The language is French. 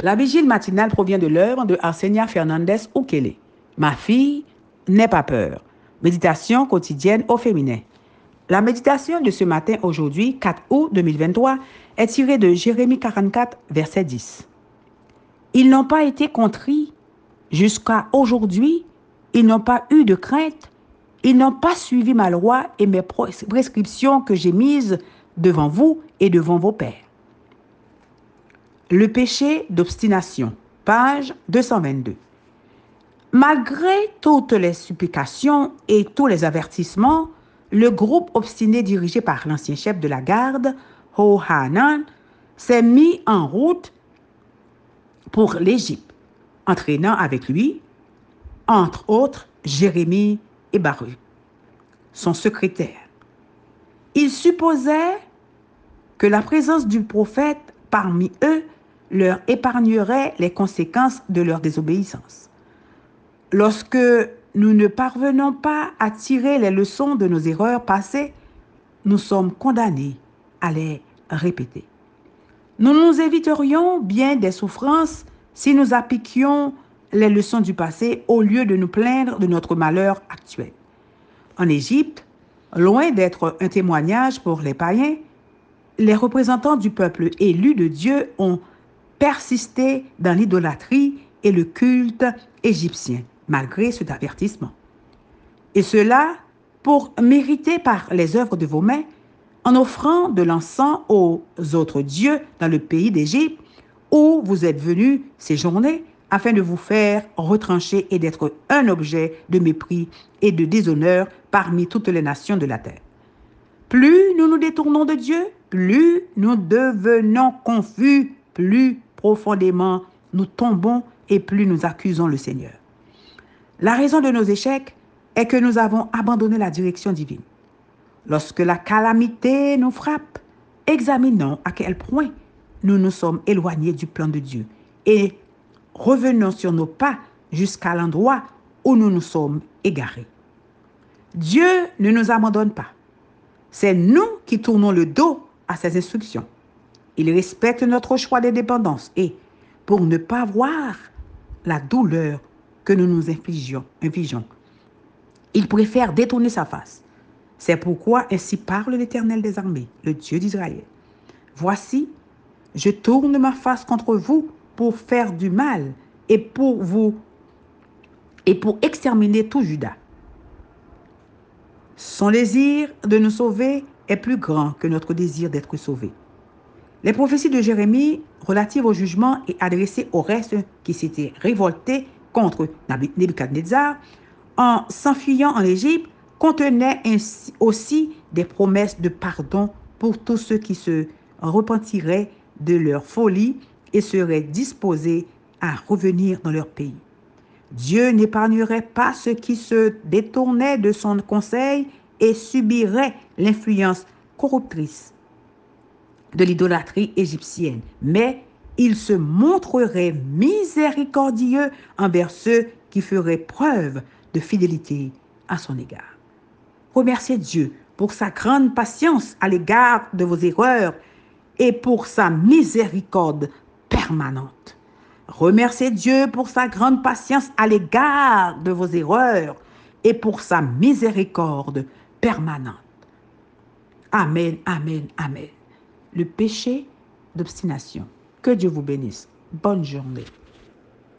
La vigile matinale provient de l'œuvre de Arsenia Fernandez Ukele. Ma fille, n'aie pas peur. Méditation quotidienne au féminin. La méditation de ce matin, aujourd'hui, 4 août 2023, est tirée de Jérémie 44, verset 10. Ils n'ont pas été contrits jusqu'à aujourd'hui, ils n'ont pas eu de crainte, ils n'ont pas suivi ma loi et mes prescriptions que j'ai mises devant vous et devant vos pères. Le péché d'obstination, page 222. Malgré toutes les supplications et tous les avertissements, le groupe obstiné dirigé par l'ancien chef de la garde, Ho Hanan, s'est mis en route pour l'Égypte, entraînant avec lui, entre autres, Jérémie et Baruch, son secrétaire. Il supposait que la présence du prophète parmi eux leur épargnerait les conséquences de leur désobéissance. Lorsque nous ne parvenons pas à tirer les leçons de nos erreurs passées, nous sommes condamnés à les répéter. Nous nous éviterions bien des souffrances si nous appliquions les leçons du passé au lieu de nous plaindre de notre malheur actuel. En Égypte, loin d'être un témoignage pour les païens, les représentants du peuple élu de Dieu ont persister dans l'idolâtrie et le culte égyptien, malgré cet avertissement. Et cela pour mériter par les œuvres de vos mains, en offrant de l'encens aux autres dieux dans le pays d'Égypte, où vous êtes venus séjourner, afin de vous faire retrancher et d'être un objet de mépris et de déshonneur parmi toutes les nations de la terre. Plus nous nous détournons de Dieu, plus nous devenons confus, plus profondément nous tombons et plus nous accusons le Seigneur. La raison de nos échecs est que nous avons abandonné la direction divine. Lorsque la calamité nous frappe, examinons à quel point nous nous sommes éloignés du plan de Dieu et revenons sur nos pas jusqu'à l'endroit où nous nous sommes égarés. Dieu ne nous abandonne pas. C'est nous qui tournons le dos à ses instructions. Il respecte notre choix de dépendance et pour ne pas voir la douleur que nous nous infligeons, il préfère détourner sa face. C'est pourquoi ainsi parle l'Éternel des armées, le Dieu d'Israël. Voici, je tourne ma face contre vous pour faire du mal et pour vous et pour exterminer tout Judas. Son désir de nous sauver est plus grand que notre désir d'être sauvé. Les prophéties de Jérémie relatives au jugement et adressées au reste qui s'était révolté contre Nebuchadnezzar en s'enfuyant en Égypte contenaient aussi des promesses de pardon pour tous ceux qui se repentiraient de leur folie et seraient disposés à revenir dans leur pays. Dieu n'épargnerait pas ceux qui se détournaient de son conseil et subiraient l'influence corruptrice de l'idolâtrie égyptienne, mais il se montrerait miséricordieux envers ceux qui feraient preuve de fidélité à son égard. Remerciez Dieu pour sa grande patience à l'égard de vos erreurs et pour sa miséricorde permanente. Remerciez Dieu pour sa grande patience à l'égard de vos erreurs et pour sa miséricorde permanente. Amen, amen, amen le péché d'obstination. Que Dieu vous bénisse. Bonne journée.